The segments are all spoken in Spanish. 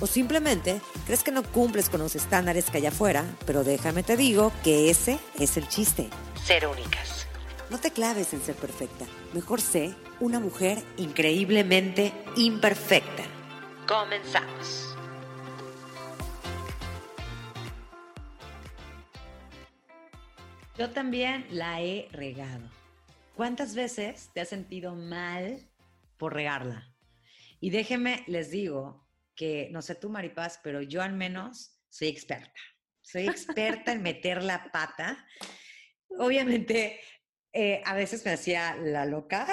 O simplemente crees que no cumples con los estándares que hay afuera, pero déjame te digo que ese es el chiste. Ser únicas. No te claves en ser perfecta. Mejor sé una mujer increíblemente imperfecta. Comenzamos. Yo también la he regado. ¿Cuántas veces te has sentido mal por regarla? Y déjenme, les digo que, no sé tú, Maripaz, pero yo al menos soy experta. Soy experta en meter la pata. Obviamente, eh, a veces me hacía la loca.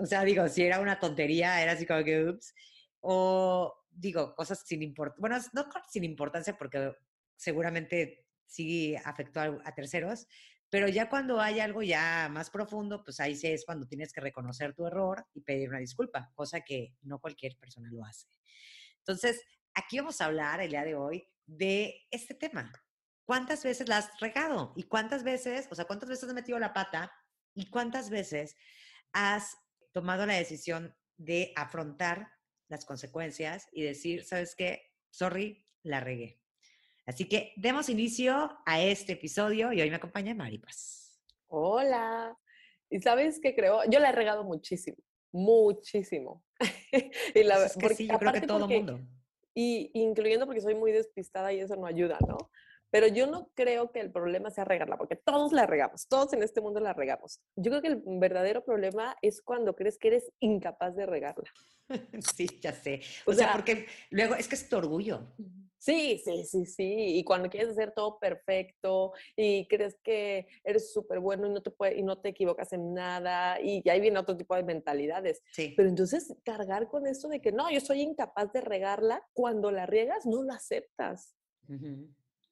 O sea, digo, si era una tontería, era así como que, ups. O digo, cosas sin importancia. Bueno, no sin importancia porque seguramente sí afectó a terceros, pero ya cuando hay algo ya más profundo, pues ahí sí es cuando tienes que reconocer tu error y pedir una disculpa, cosa que no cualquier persona lo hace. Entonces, aquí vamos a hablar el día de hoy de este tema. ¿Cuántas veces la has regado? ¿Y cuántas veces, o sea, cuántas veces has metido la pata? ¿Y cuántas veces has tomado la decisión de afrontar las consecuencias y decir, ¿sabes qué? Sorry, la regué. Así que demos inicio a este episodio y hoy me acompaña Maripaz. Hola. ¿Y sabes qué creo? Yo la he regado muchísimo, muchísimo. y la, es que sí, yo creo que todo el mundo. Y incluyendo porque soy muy despistada y eso no ayuda, ¿no? Pero yo no creo que el problema sea regarla, porque todos la regamos, todos en este mundo la regamos. Yo creo que el verdadero problema es cuando crees que eres incapaz de regarla. Sí, ya sé. O, sea, sea, porque luego es que es tu orgullo. Sí, sí, sí, sí. Y cuando quieres hacer todo perfecto y crees que eres súper bueno y no te puede, y no te equivocas en nada, y ahí viene otro tipo de mentalidades. Sí. Pero entonces cargar con esto de que no, yo soy incapaz de regarla, cuando la riegas no lo aceptas.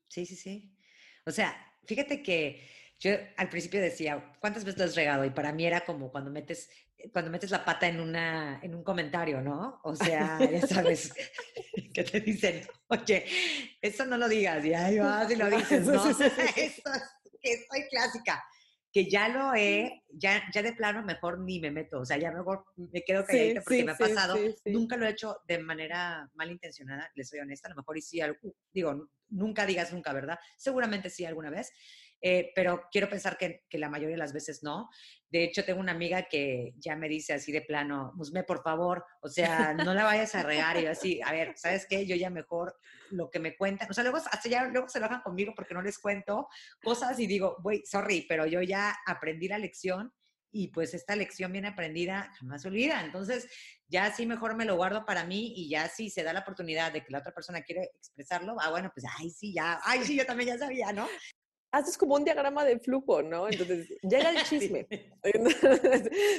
Sí, sí, sí. O sea, fíjate que yo al principio decía, ¿cuántas veces lo has regado? Y para mí era como cuando metes, cuando metes la pata en, una, en un comentario, ¿no? O sea, ya sabes, que te dicen, oye, eso no lo digas, y ahí vas y lo dices, ¿no? eso es que soy clásica, que ya lo he, ya, ya de plano mejor ni me meto, o sea, ya mejor me quedo calladita porque me ha pasado, nunca lo he hecho de manera malintencionada, les soy honesta, a lo mejor y sí, digo, nunca digas nunca, ¿verdad? Seguramente sí alguna vez, eh, pero quiero pensar que, que, la mayoría de las veces no. De hecho, tengo una amiga que ya me dice así de plano, Musme, por favor, o sea, no la vayas a regar. Y yo así, a ver, ¿sabes qué? Yo ya mejor lo que me cuentan, o sea, luego, hasta ya, luego se enojan conmigo porque no les cuento cosas y digo, güey, sorry, pero yo ya aprendí la lección y pues esta lección bien aprendida jamás se olvida. Entonces, ya sí mejor me lo guardo para mí y ya si se da la oportunidad de que la otra persona quiere expresarlo, ah, bueno, pues, ay, sí, ya, ay, sí, yo también ya sabía, ¿no? Haces como un diagrama de flujo, ¿no? Entonces, llega el chisme.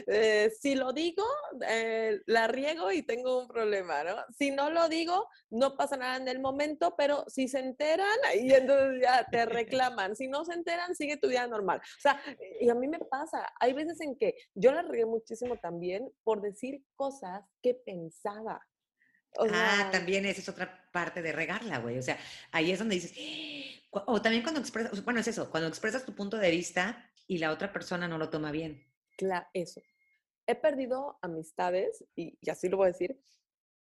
Eh, si lo digo, eh, la riego y tengo un problema, ¿no? Si no lo digo, no pasa nada en el momento, pero si se enteran, y entonces ya te reclaman. Si no se enteran, sigue tu vida normal. O sea, y a mí me pasa, hay veces en que yo la regué muchísimo también por decir cosas que pensaba. Ah, también esa es otra parte de regarla, güey. O sea, ahí es donde dices, o también cuando expresas, bueno, es eso, cuando expresas tu punto de vista y la otra persona no lo toma bien. Claro, eso. He perdido amistades, y, así lo voy a decir,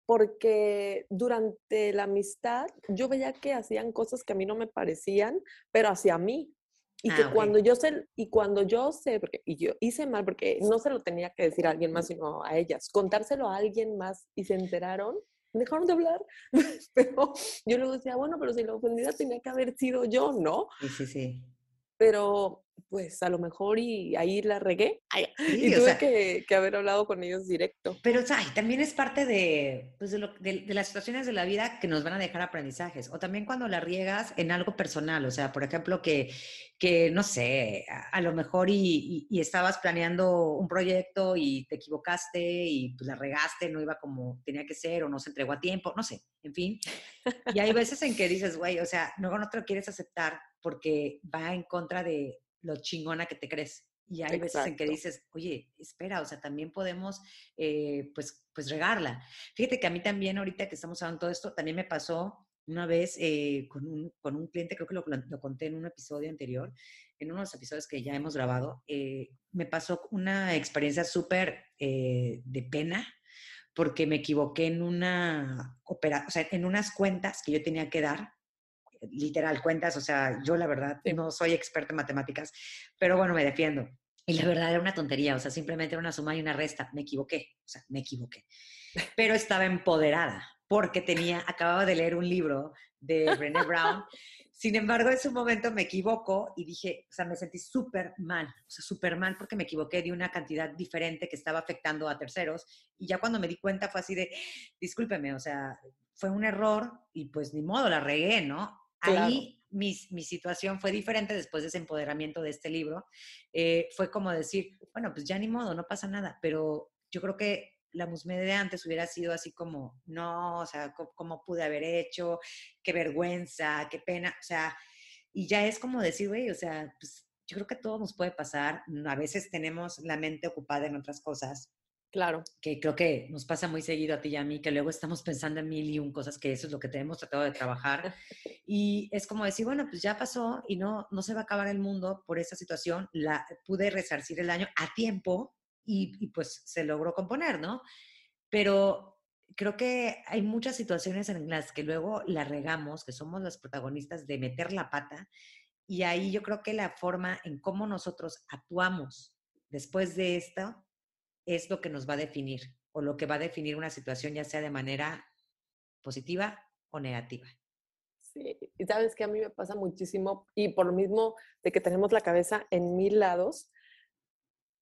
porque durante la amistad yo veía que hacían cosas que a mí no me parecían, pero hacia mí. Y que ah, cuando yo sé, y cuando yo sé, porque y yo hice mal, porque no se lo tenía que decir a alguien más, sino a ellas, contárselo a alguien más y se enteraron, dejaron de hablar. pero yo luego decía, bueno, pero si la ofendida tenía que haber sido yo, ¿no? Sí, sí, sí. Pero pues a lo mejor y ahí la regué y tuve que, que, haber hablado con ellos directo. Pero o sea, también es parte de, pues, de, lo, de, las situaciones de la vida que nos van a dejar aprendizajes. O también cuando la riegas en algo personal, o sea, por ejemplo, que, que no sé, a, lo mejor y, y, estabas planeando un proyecto y te equivocaste y pues la regaste, no iba como tenía que ser o no se entregó a tiempo, no sé, en fin. Y hay veces en que dices, güey, o sea, luego no te lo quieres aceptar porque va en contra de, lo chingona que te crees. Y hay veces en que dices, oye, espera, o sea, también podemos, eh, pues, pues regarla. Fíjate que a mí también, ahorita que estamos hablando de todo esto, también me pasó una vez eh, con, un, con, un, cliente, creo que lo, lo, conté en un episodio anterior, en uno de los episodios que ya hemos grabado, eh, me pasó una experiencia súper de pena porque me equivoqué en una opera, o sea, en unas cuentas que yo tenía que dar, literal cuentas, o sea, yo la verdad no soy experta en matemáticas, pero bueno, me defiendo. Y la verdad era una tontería, o sea, simplemente era una suma y una resta. Me equivoqué, o sea, me equivoqué. Pero estaba empoderada porque tenía, acababa de leer un libro de Brené Brown. Sin embargo, en su momento me equivoco y dije, o sea, me sentí súper mal, o sea, súper mal porque me equivoqué de una cantidad diferente que estaba afectando a terceros. Y ya cuando me di cuenta fue así de, discúlpeme, o sea, fue un error y pues ni modo, la regué, ¿no? Ahí mi, mi, situación fue diferente después de ese empoderamiento de este libro. Eh, fue como decir, bueno, pues ya ni modo, no pasa nada, pero yo creo que la Musme de antes hubiera sido así como, no, o sea, ¿cómo pude haber hecho? Qué vergüenza, qué pena, o sea, y ya es como decir, güey, o sea, pues yo creo que todo nos puede pasar, a veces tenemos la mente ocupada en otras cosas, Claro. Que creo que nos pasa muy seguido a ti y a mí, que luego estamos pensando en mil y un cosas que eso es lo que tenemos tratado de trabajar. Y es como decir, bueno, pues ya pasó y no, no se va a acabar el mundo por esa situación. La, pude resarcir el daño a tiempo y, y pues se logró componer, ¿no? Pero creo que hay muchas situaciones en las que luego la regamos, que somos las protagonistas de meter la pata. Y ahí yo creo que la forma en cómo nosotros actuamos después de esto es lo que nos va a definir o lo que va a definir una situación, ya sea de manera positiva o negativa. Sí, y sabes que a mí me pasa muchísimo, y por lo mismo de que tenemos la cabeza en mil lados,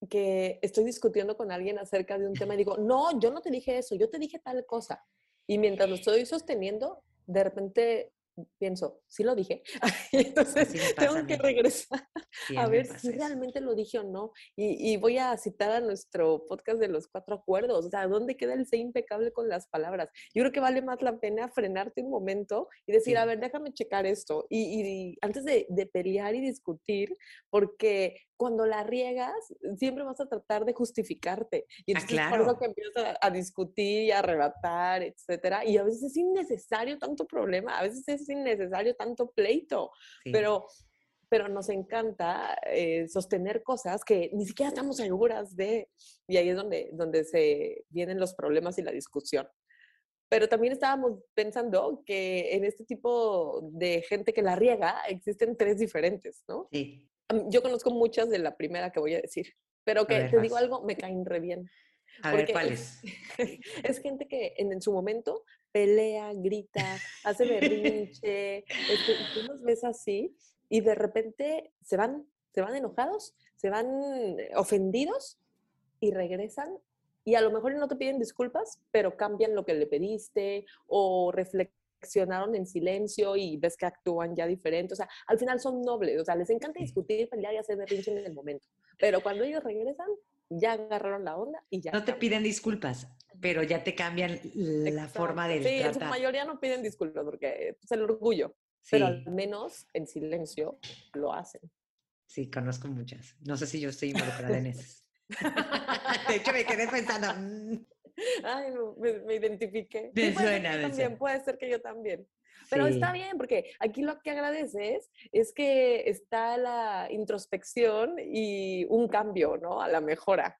que estoy discutiendo con alguien acerca de un tema y digo, no, yo no te dije eso, yo te dije tal cosa. Y mientras lo estoy sosteniendo, de repente pienso, sí lo dije. Entonces tengo que regresar a ver si realmente lo dije o no. Y, voy a citar a nuestro podcast de los cuatro acuerdos. O sea, ¿dónde queda el ser impecable con las palabras? Yo creo que vale más la pena frenarte un momento y decir, a ver, déjame checar esto. Y, antes de, de pelear y discutir, porque cuando la riegas, siempre vas a tratar de justificarte. Y ah, entonces ah, claro. por eso que empiezas a, discutir y a arrebatar, etcétera. Y a veces es innecesario tanto problema, a veces es innecesario tanto pleito. Pero, pero nos encanta eh, sostener cosas que ni siquiera estamos seguras de. Y ahí es donde, donde se vienen los problemas y la discusión. Pero también estábamos pensando que en este tipo de gente que la riega existen tres diferentes, ¿no? Sí yo conozco muchas de la primera que voy a decir, pero que te digo algo, me caen re bien. A ver, ¿cuáles? Es, gente que en, su momento pelea, grita, hace berrinche, este, tú los ves así y de repente se van, se van enojados, se van ofendidos y regresan y a lo mejor no te piden disculpas, pero cambian lo que le pediste o reflexionan reaccionaron en silencio y ves que actúan ya diferente. O sea, al final son nobles, o sea, les encanta discutir, pelear y hacer berrinche en el momento. Pero cuando ellos regresan, ya agarraron la onda y ya. No te piden disculpas, pero ya te cambian la forma de Sí, en su mayoría no piden disculpas porque es el orgullo. Pero al menos en silencio lo hacen. Sí, conozco muchas. No sé si yo estoy involucrada en esas. de hecho, me quedé pensando. Mm". Ay, no, me, identifiqué. Me suena, también, puede ser que yo también. Pero está bien, porque aquí lo que agradeces es que está la introspección y un cambio, ¿no? A la mejora.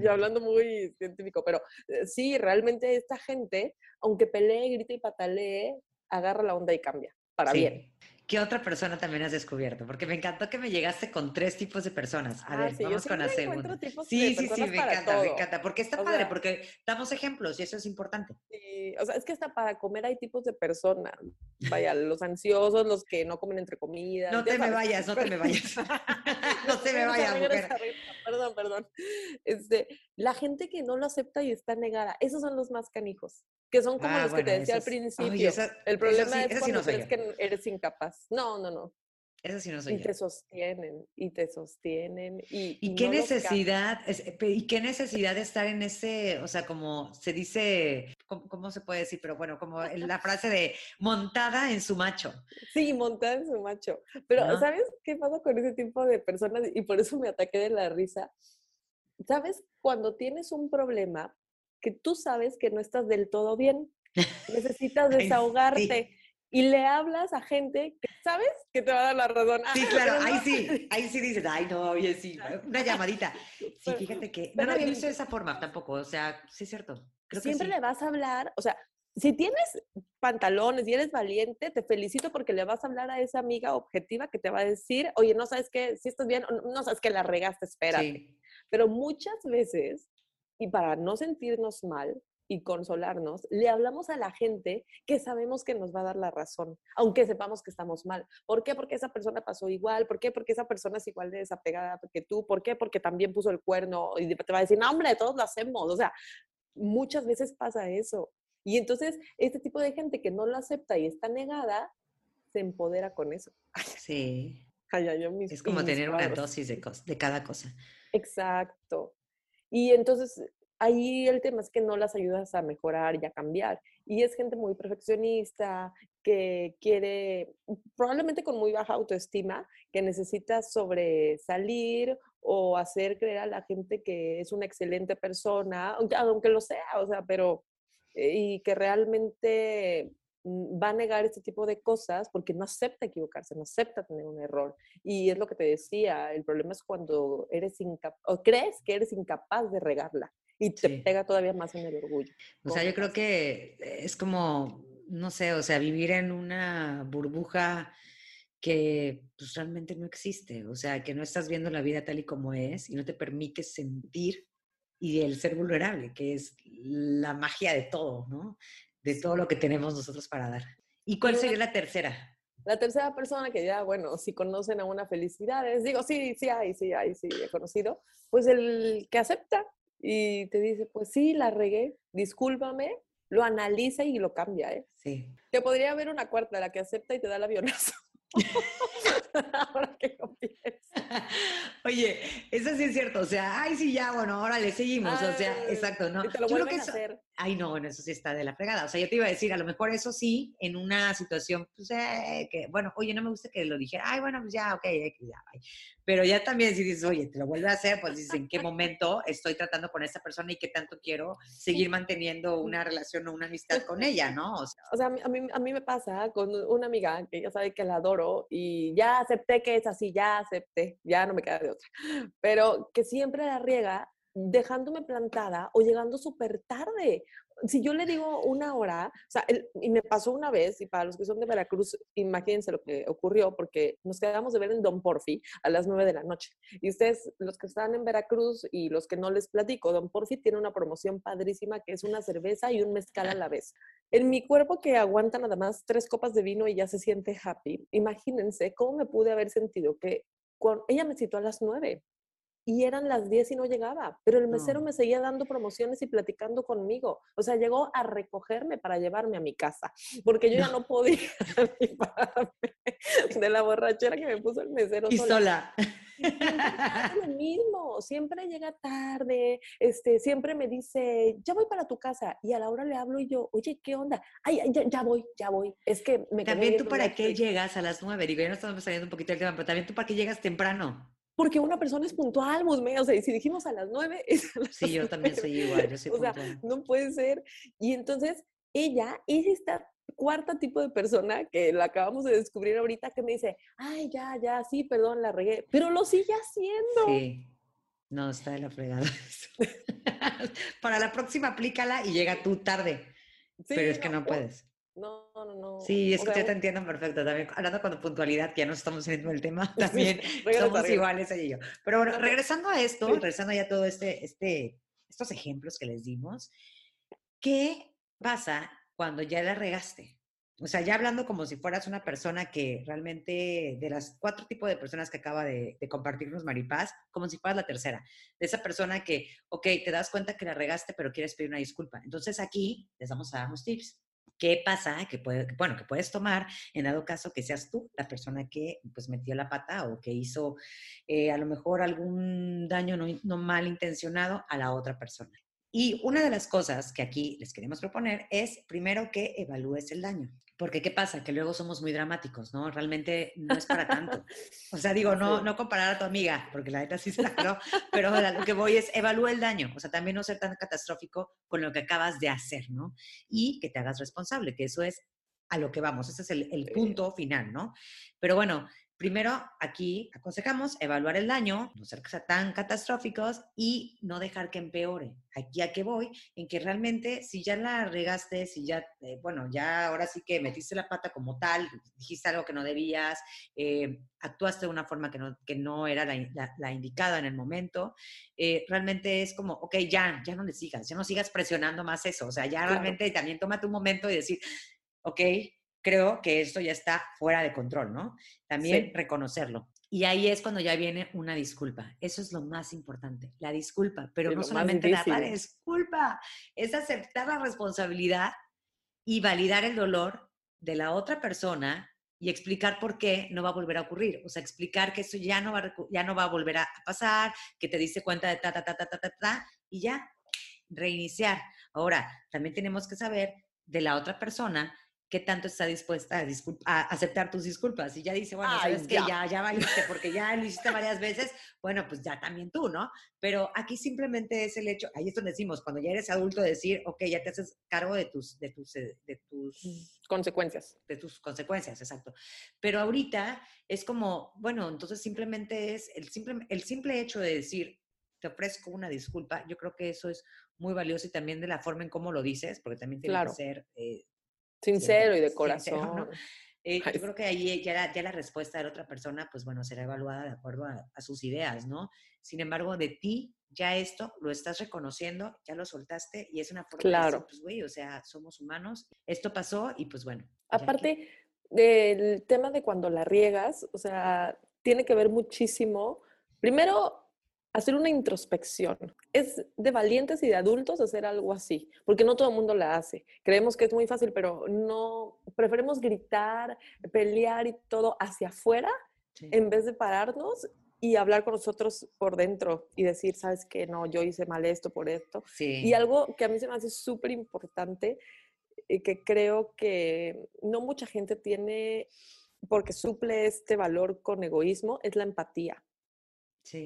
Yo hablando muy científico, pero eh, sí, realmente esta gente, aunque pelee, grite y patalee, agarra la onda y cambia, para bien. ¿Qué otra persona también has descubierto? Porque me encantó que me llegaste con tres tipos de personas. A ah, ver, vamos con la segunda. Sí, sí, sí, me encanta, me encanta. Porque está padre, porque damos ejemplos y eso es importante. Sí, o sea, es que hasta para comer hay tipos de personas. Vaya, los ansiosos, los que no comen entre comidas. No te me vayas, no te me vayas. no te me vayas, mujer. Perdón, perdón. Este, la gente que no lo acepta y está negada, esos son los más canijos que son como ah, los que te decía al principio. el problema es cuando crees que eres incapaz. No, no, no. Eso sí no soy Y te sostienen, y te sostienen. ¿Y, y, qué necesidad, ¿y qué necesidad de estar en ese, o sea, como se dice ¿cómo, se puede decir? Pero bueno, como la frase de montada en su macho. Sí, montada en su macho. Pero, ¿sabes qué pasa con ese tipo de personas? Y por eso me ataqué de la risa. ¿Sabes? Cuando tienes un problema que tú sabes que no estás del todo bien, necesitas desahogarte y le hablas a gente que sabes que te va a dar la razón. Sí, claro, ahí sí, ahí sí dices, ay, no, oye, sí, una llamadita. Sí, fíjate que no lo había visto de esa forma tampoco, o sea, sí es cierto. siempre le vas a hablar, o sea, si tienes pantalones y eres valiente, te felicito porque le vas a hablar a esa amiga objetiva que te va a decir, oye, no sabes qué, si estás bien, no sabes que la regaste, espérate. Pero muchas veces, y para no sentirnos mal, y consolarnos, le hablamos a la gente que sabemos que nos va a dar la razón, aunque sepamos que estamos mal. ¿Por qué? Porque esa persona pasó igual. ¿Por qué? Porque esa persona es igual de desapegada que tú. ¿Por qué? Porque también puso el cuerno y te va a decir, no, hombre, todos lo hacemos. O sea, muchas veces pasa eso. Y entonces, este tipo de gente que no lo acepta y está negada, se empodera con eso. Sí. es como tener una dosis de, de cada cosa. Exacto. Y entonces ahí el tema es que no las ayudas a mejorar y a cambiar. Y es gente muy perfeccionista, que quiere, probablemente con muy baja autoestima, que necesita sobresalir o hacer creer a la gente que es una excelente persona, aunque, aunque lo sea, o sea, pero, eh, y que realmente va a negar este tipo de cosas porque no acepta equivocarse, no acepta tener un error. Y es lo que te decía, el problema es cuando eres incapaz, o crees que eres incapaz de regarla y te pega todavía más en el orgullo. O sea, yo creo que es como, no sé, o sea, vivir en una burbuja que pues, realmente no existe, o sea, que no estás viendo la vida tal y como es y no te permite sentir y el ser vulnerable, que es la magia de todo, ¿no? De todo lo que tenemos nosotros para dar. ¿Y cuál sería la tercera? La tercera persona que ya, bueno, si conocen a una felicidad, es, digo, sí, sí hay, sí hay, sí he conocido, pues el que acepta y te dice, pues sí, la regué, discúlpame, lo analiza y lo cambia, ¿eh? Sí. Que podría haber una cuarta, la que acepta y te da el avionazo. Ahora que Oye, eso sí es cierto. O sea, ay, sí, ya, bueno, ahora le seguimos. o sea, exacto, ¿no? Te lo yo que a hacer. Ay, no, bueno, eso sí está de la fregada. O sea, yo te iba a decir, a lo mejor eso sí, en una situación, pues, eh, que, bueno, oye, no me gusta que lo dijera. Ay, bueno, pues ya, ok, ya, bye. Pero ya también si dices, oye, te lo vuelve a hacer, pues dices, ¿en qué momento estoy tratando con esta persona y qué tanto quiero seguir manteniendo una relación o una amistad con ella, ¿no? O sea, a, mí, a mí me pasa con una amiga que ya sabe que la adoro y ya acepté que es así, ya acepté, ya no me queda de otra. Pero que siempre la riega dejándome plantada o llegando súper tarde si yo le digo una hora, o sea, y me pasó una vez, y para los que son de Veracruz, imagínense lo que ocurrió, porque nos quedamos de ver en Don Porfi a las nueve de la noche. Y ustedes, los que están en Veracruz y los que no les platico, Don Porfi tiene una promoción padrísima que es una cerveza y un mezcal a la vez. En mi cuerpo que aguanta nada más tres copas de vino y ya se siente happy, imagínense cómo me pude haber sentido que cuando ella me citó a las nueve y eran las 10 y no llegaba, pero el mesero me seguía dando promociones y platicando conmigo. O sea, llegó a recogerme para llevarme a mi casa, porque yo ya no podía de la borrachera que me puso el mesero. Y sola. Lo mismo, siempre llega tarde, este, siempre me dice, ya voy para tu casa, y a la hora le hablo y yo, oye, ¿qué onda? Ay, ya, ya voy, ya voy. Es que me También tú para qué llegas a las nueve, digo, ya no estamos saliendo un poquito del tema, pero también tú para qué llegas temprano porque una persona es puntual, Musme, o sea, y si dijimos a las nueve, es a las Sí, yo también soy igual, yo soy O sea, no puede ser. Y entonces, ella es esta cuarta tipo de persona que la acabamos de descubrir ahorita que me dice, ay, ya, ya, sí, perdón, la regué, pero lo sigue haciendo. Sí. No, está de la fregada. Para la próxima aplícala y llega tú tarde. pero es que no puedes. No, no, no. Sí, es que te entiendo perfecto. También hablando con puntualidad, que ya nos estamos haciendo el tema, también somos iguales ella y yo. Pero bueno, regresando a esto, regresando ya a todo este, este, estos ejemplos que les dimos, ¿qué pasa cuando ya la regaste? O sea, ya hablando como si fueras una persona que realmente, de las cuatro tipos de personas que acaba de, de, compartirnos Maripaz, como si fueras la tercera. De esa persona que, ok, te das cuenta que la regaste, pero quieres pedir una disculpa. Entonces aquí les vamos a dar unos tips. ¿Qué pasa? Que puede, bueno, que puedes tomar en dado caso que seas tú la persona que pues metió la pata o que hizo eh, a lo mejor algún daño no, no mal intencionado a la otra persona. Y una de las cosas que aquí les queremos proponer es primero que evalúes el daño. Porque ¿qué pasa? Que luego somos muy dramáticos, ¿no? Realmente no es para tanto. O sea, digo, no, no comparar a tu amiga, porque la neta sí se la creo, pero lo que voy es evalúa el daño. O sea, también no ser tan catastrófico con lo que acabas de hacer, ¿no? Y que te hagas responsable, que eso es a lo que vamos. Ese es el, el punto final, ¿no? Pero bueno, Primero, aquí aconsejamos evaluar el daño, no ser tan catastróficos y no dejar que empeore. Aquí a qué voy, en que realmente si ya la regaste, si ya, eh, bueno, ya ahora sí que metiste la pata como tal, dijiste algo que no debías, eh, actuaste de una forma que no, que no era la, indicada en el momento, eh, realmente es como, ok, ya, ya no le sigas, ya no sigas presionando más eso. O sea, ya realmente también tómate un momento y decir, ok, creo que esto ya está fuera de control, ¿no? También reconocerlo. Y ahí es cuando ya viene una disculpa. Eso es lo más importante, la disculpa. Pero no solamente dar la disculpa, es aceptar la responsabilidad y validar el dolor de la otra persona y explicar por qué no va a volver a ocurrir. O sea, explicar que eso ya no va, ya no va a volver a pasar, que te diste cuenta de ta, ta, ta, ta, ta, ta, ta, y ya, reiniciar. Ahora, también tenemos que saber de la otra persona qué tanto está dispuesta a, aceptar tus disculpas. Y ya dice, bueno, sabes que ya, ya valiste, porque ya lo hiciste varias veces, bueno, pues ya también tú, ¿no? Pero aquí simplemente es el hecho, ahí es donde decimos, cuando ya eres adulto, decir, ok, ya te haces cargo de tus, de tus, eh, de tus mm, consecuencias. De tus consecuencias, exacto. Pero ahorita es como, bueno, entonces simplemente es el simple, el simple hecho de decir, te ofrezco una disculpa, yo creo que eso es muy valioso y también de la forma en cómo lo dices, porque también tiene que ser eh, Sincero y de corazón. Eh, yo creo que ahí ya la, ya la, respuesta de la otra persona, pues bueno, será evaluada de acuerdo a, sus ideas, ¿no? Sin embargo, de ti, ya esto lo estás reconociendo, ya lo soltaste y es una forma claro. de pues güey, o sea, somos humanos, esto pasó y pues bueno. Aparte del tema de cuando la riegas, o sea, tiene que ver muchísimo, primero, hacer una introspección. Es de valientes y de adultos hacer algo así, porque no todo el mundo la hace. Creemos que es muy fácil, pero no, preferimos gritar, pelear y todo hacia afuera en vez de pararnos y hablar con nosotros por dentro y decir, sabes que no, yo hice mal esto por esto. Y algo que a mí se me hace súper importante y que creo que no mucha gente tiene porque suple este valor con egoísmo es la empatía.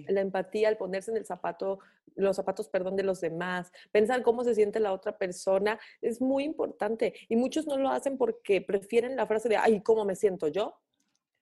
La empatía, el ponerse en el zapato, los zapatos, perdón, de los demás, pensar cómo se siente la otra persona, es muy importante. Y muchos no lo hacen porque prefieren la frase de, ay, ¿cómo me siento yo?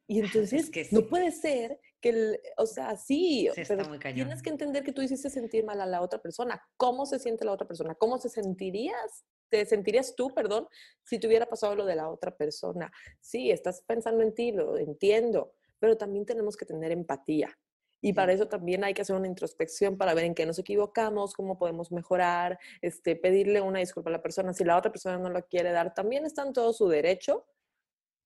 Y entonces, no puede ser que, o sea, sí, pero tienes que entender que tú hiciste sentir mal a la otra persona. ¿Cómo se siente la otra persona? ¿Cómo se sentirías? ¿Te sentirías tú, perdón, si te hubiera pasado lo de la otra persona? Sí, estás pensando en ti, lo entiendo, pero también tenemos que tener empatía. Y para eso también hay que hacer una introspección para ver en qué nos equivocamos, cómo podemos mejorar, este, pedirle una disculpa a la persona. Si la otra persona no lo quiere dar, también está en todo su derecho,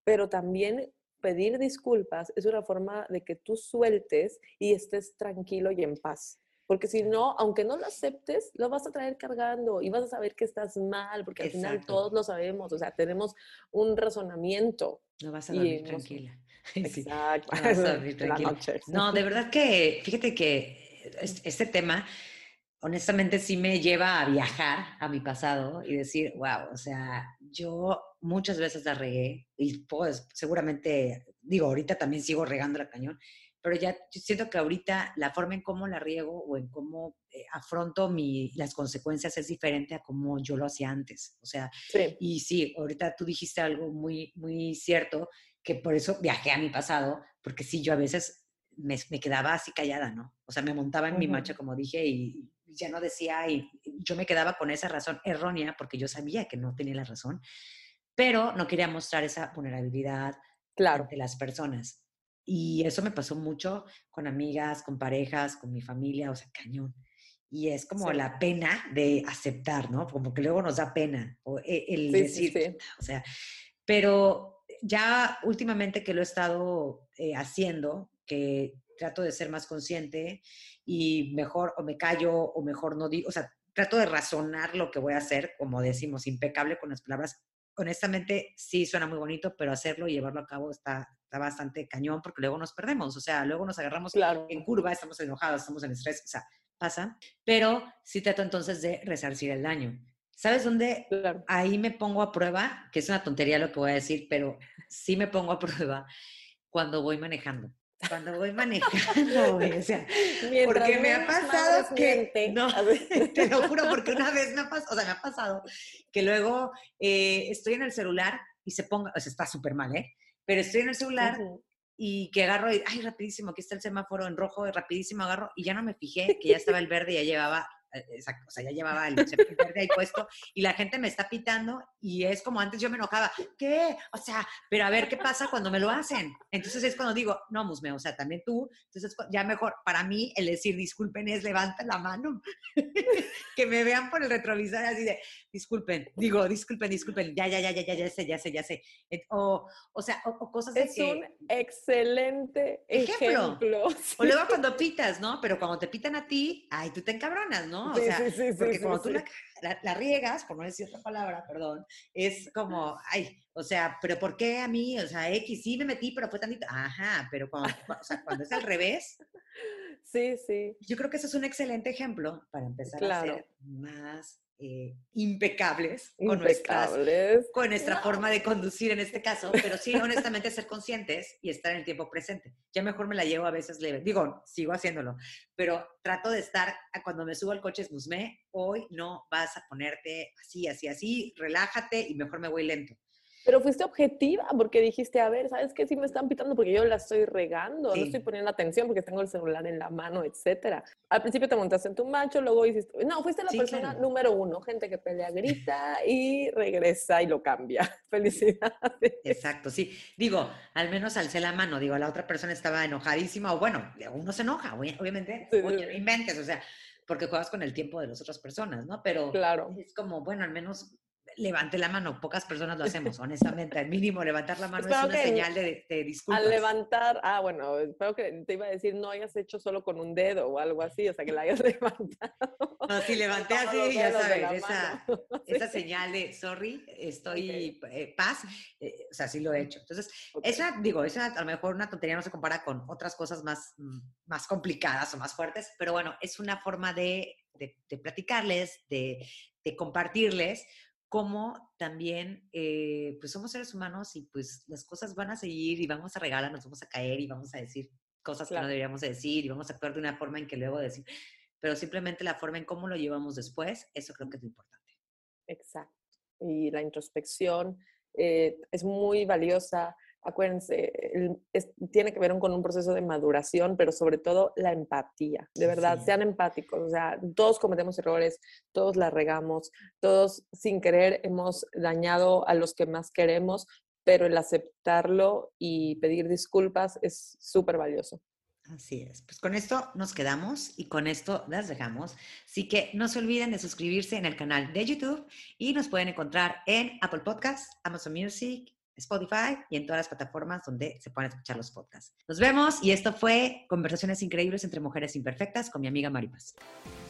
pero también pedir disculpas es una forma de que tú sueltes y estés tranquilo y en paz. Porque si no, aunque no lo aceptes, lo vas a traer cargando y vas a saber que estás mal, porque al final todos lo sabemos, o sea, tenemos un razonamiento. No vas a dormir tranquila. Exacto. No, de verdad que, fíjate que este tema, honestamente, sí me lleva a viajar a mi pasado y decir, wow, o sea, yo muchas veces la regué y pues seguramente, digo, ahorita también sigo regando la cañón, pero ya yo siento que ahorita la forma en cómo la riego o en cómo eh, afronto mi, las consecuencias es diferente a como yo lo hacía antes. O sea, y sí, ahorita tú dijiste algo muy, muy cierto que por eso viajé a mi pasado, porque sí, yo a veces me, quedaba así callada, ¿no? O sea, me montaba en mi macho, como dije, y ya no decía, y yo me quedaba con esa razón errónea, porque yo sabía que no tenía la razón, pero no quería mostrar esa vulnerabilidad claro. ante las personas. Y eso me pasó mucho con amigas, con parejas, con mi familia, o sea, cañón. Y es como la pena de aceptar, ¿no? Como que luego nos da pena o e, el, decir, o sea, pero ya últimamente que lo he estado eh, haciendo, que trato de ser más consciente y mejor o me callo o mejor no digo, o sea, trato de razonar lo que voy a hacer, como decimos, impecable con las palabras. Honestamente, sí suena muy bonito, pero hacerlo y llevarlo a cabo está, está bastante cañón porque luego nos perdemos, o sea, luego nos agarramos en curva, estamos enojados, estamos en estrés, o sea, pasa, pero sí trato entonces de resarcir el daño. ¿Sabes dónde? Claro. Ahí me pongo a prueba, que es una tontería lo que voy a decir, pero sí me pongo a prueba cuando voy manejando. Cuando voy manejando, güey, o sea, Mientras porque me ha pasado que, miente, no, te lo juro, porque una vez me ha pasado, o sea, me ha pasado que luego eh, estoy en el celular y se ponga, o sea, está súper mal, ¿eh? Pero estoy en el celular y que agarro y, ay, rapidísimo, aquí está el semáforo en rojo, rapidísimo agarro y ya no me fijé que ya estaba el verde y ya llevaba, exacto, o sea, ya llevaba el verde ahí puesto y la gente me está pitando y es como antes yo me enojaba, ¿qué? O sea, pero a ver qué pasa cuando me lo hacen. Entonces es cuando digo, no, Musme, o sea, también tú, entonces ya mejor, para mí el decir disculpen es levanta la mano, que me vean por el retrovisor así de, disculpen, digo, disculpen, disculpen, ya, ya, ya, ya, ya, ya sé, ya sé, ya sé. O, o sea, o, o cosas de Es que... un excelente Ejemplo. ejemplo. O luego cuando pitas, ¿no? Pero cuando te pitan a ti, ay, tú te encabronas, ¿no? O Sí, sea, sí, sí, porque cuando tú. La, la- la riegas, por no decir otra palabra, perdón, es como, ay, o sea, ¿pero por qué a mí? O sea, X, sí me metí, pero fue tantito. Ajá, pero cuando, o sea, cuando es al revés, Sí, sí. yo creo que eso es un excelente ejemplo para empezar a ser más eh, impecables con nuestras con nuestra forma de conducir en este caso, pero sí, honestamente, ser conscientes y estar en el tiempo presente. Ya mejor me la llevo a veces leve. Digo, sigo haciéndolo, pero trato de estar, cuando me subo al coche, es Musme, hoy no vas a ponerte así, así, así, relájate y mejor me voy lento. Pero fuiste objetiva porque dijiste, a ver, ¿sabes qué? Sí me están pitando porque yo la estoy regando, Sí. no estoy poniendo atención porque tengo el celular en la mano, etcétera. Al principio te montaste en tu macho, luego hiciste, no, fuiste la Sí, persona claro. número uno, gente que pelea, grita y regresa y lo cambia. Felicidades. Exacto, sí. Digo, al menos alcé la mano, digo, la otra persona estaba enojadísima, o bueno, uno se enoja, obvi- obviamente, Sí, oye, no inventes, o sea, porque juegas con el tiempo de las otras personas, ¿no? Pero Claro. es como, bueno, al menos levante la mano. Pocas personas lo hacemos, honestamente. Al mínimo, levantar la mano es Espero una que señal de, de disculpas. Al levantar, ah, bueno, espero que te iba a decir no hayas hecho solo con un dedo o algo así, o sea, que la hayas levantado. No, sí, levanté así, ya sabes, esa, esa señal de, sorry, estoy eh, paz, eh, o sea, sí lo he hecho. Entonces, Ok. esa, digo, esa a lo mejor una tontería no se compara con otras cosas más, mm, más complicadas o más fuertes, pero bueno, es una forma de, de, de platicarles, de, de compartirles cómo también, eh, pues somos seres humanos y pues las cosas van a seguir y vamos a regalar, nos vamos a caer y vamos a decir cosas que no Claro. deberíamos de decir y vamos a actuar de una forma en que luego decir, pero simplemente la forma en cómo lo llevamos después, eso creo que es lo importante. Exacto. Y la introspección eh, es muy valiosa. Acuérdense, el- es- tiene que ver con un proceso de maduración, pero sobre todo la empatía. De verdad, sean empáticos. O sea, todos cometemos errores, todos la regamos, todos sin querer hemos dañado a los que más queremos, pero el aceptarlo y pedir disculpas es súper valioso. Así es. Pues con esto nos quedamos y con esto las dejamos. Así que no se olviden de suscribirse en el canal de YouTube y nos pueden encontrar en Apple Podcasts, Amazon Music, Spotify y en todas las plataformas donde se pueden escuchar los podcasts. Nos vemos y esto fue Conversaciones Increíbles entre Mujeres Imperfectas con mi amiga Maripaz.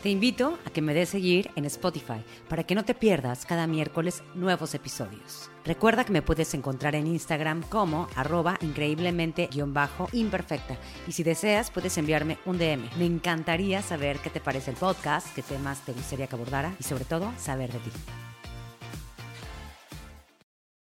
Te invito a que me des seguir en Spotify para que no te pierdas cada miércoles nuevos episodios. Recuerda que me puedes encontrar en Instagram como arroba increíblemente-imperfecta y si deseas puedes enviarme un DM. Me encantaría saber qué te parece el podcast, qué temas te gustaría que abordara y sobre todo saber de ti.